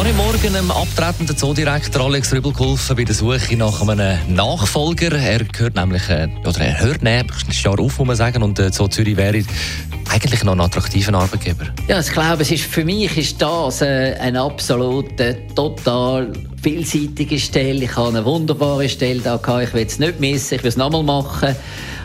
Habe ich morgen dem abtretenden Zoodirektor Alex Rübel geholfen bei der Suche nach einem Nachfolger. Er gehört nämlich, äh, oder er hört nächstes Jahr auf, muss man sagen, und äh, Zoo Zürich wäre eigentlich noch ein attraktiver Arbeitgeber. Ja, ich glaube, es ist, für mich ist das äh, eine total vielseitige Stelle. Ich habe eine wunderbare Stelle da. Ich will es nicht missen. Ich will es nochmal machen.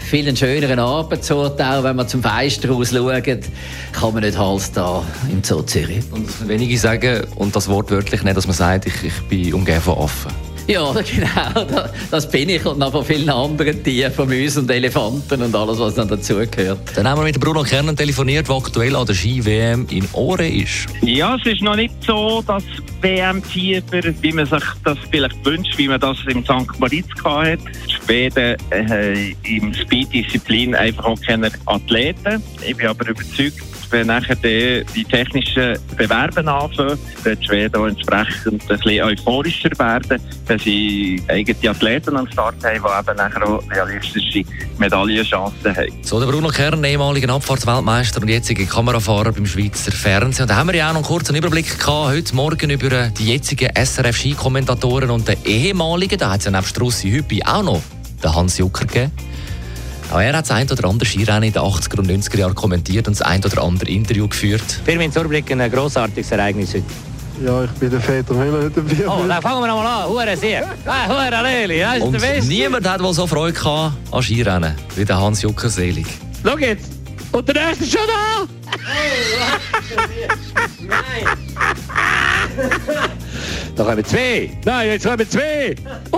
Viel einen schöneren Arbeitsort auch, wenn man zum Fenster raus schaut, kann man nicht Hals da im Zoo Zürich. Und wenige sagen, und das wortwörtlich nicht, dass man sagt, ich, ich bin umgeben von Affen. Ja, genau, da- das bin ich und noch von vielen anderen Tieren, von Mäusen und Elefanten und alles, was dann dazugehört. Dann haben wir mit Bruno Kernen telefoniert, der aktuell an der Ski-WM in Ohren ist. Ja, es ist noch nicht so, dass WM-Fieber, wie man sich das vielleicht wünscht, wie man das im St. Moritz hatte. Schweden äh, im Speed-Disziplin einfach auch keine Athleten. Ich bin aber überzeugt, wenn nachher die, die technischen Bewerben anfangen, wird die Schweden auch entsprechend ein bisschen euphorischer werden, wenn sie eigene Athleten am Start haben, die eben nachher auch realistische Medaillenchancen haben. So, der Bruno Kern, ehemaliger Abfahrtsweltmeister und jetziger Kamerafahrer beim Schweizer Fernsehen. Und da haben wir ja auch noch einen kurzen Überblick gehabt, heute Morgen über die jetzigen SRF-Skikommentatoren und den ehemaligen, da hat es ja neben Strussi Hüppi auch noch den Hans Jucker gegeben. Auch er hat das ein oder andere Skirennen in den 80er und 90er Jahren kommentiert und das ein oder andere Interview geführt. Firmin Zurblick ein grossartiges Ereignis heute. Ja, ich bin der Väter Müller dabei. Oh, dann fangen wir noch mal an. Hure Sieg. Ah, Hure Leli, das ist Und der Beste. niemand hat wohl so Freude gehabt an Skirennen wie der Hans Jucker selig. Schau jetzt. Und der nächste ist schon da. Da kommen zwei. Nein, jetzt kommen zwei. Oh,